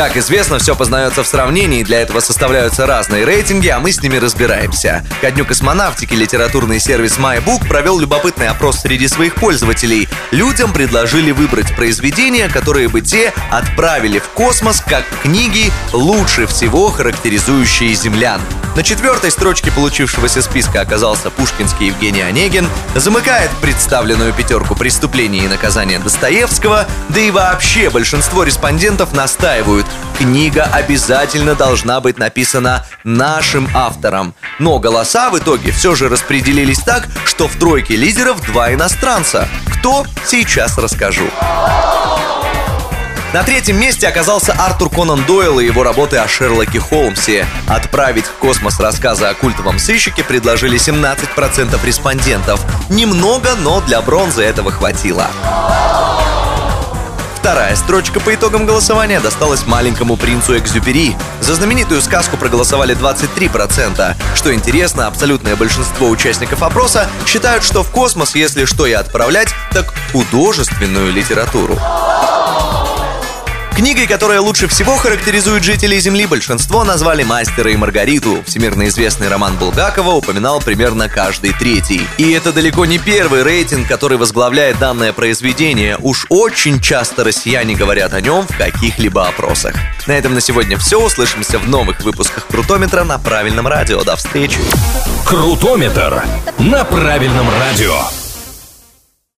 Как известно, все познается в сравнении, для этого составляются разные рейтинги, а мы с ними разбираемся. Ко дню космонавтики литературный сервис MyBook провел любопытный опрос среди своих пользователей. Людям предложили выбрать произведения, которые бы те отправили в космос как книги, лучше всего характеризующие землян. На четвертой строчке получившегося списка оказался пушкинский Евгений Онегин, замыкает представленную пятерку преступлений и наказания Достоевского, да и вообще большинство респондентов настаивают, книга обязательно должна быть написана нашим автором. Но голоса в итоге все же распределились так, что в тройке лидеров два иностранца. Кто? Сейчас расскажу. На третьем месте оказался Артур Конан Дойл и его работы о Шерлоке Холмсе. Отправить в космос рассказы о культовом сыщике предложили 17% респондентов. Немного, но для бронзы этого хватило. Вторая строчка по итогам голосования досталась маленькому принцу Экзюпери. За знаменитую сказку проголосовали 23%. Что интересно, абсолютное большинство участников опроса считают, что в космос, если что и отправлять, так художественную литературу. Книгой, которая лучше всего характеризует жителей Земли, большинство назвали «Мастера и Маргариту». Всемирно известный роман Булгакова упоминал примерно каждый третий. И это далеко не первый рейтинг, который возглавляет данное произведение. Уж очень часто россияне говорят о нем в каких-либо опросах. На этом на сегодня все. Услышимся в новых выпусках Крутометра на правильном радио. До встречи. Крутометр на правильном радио.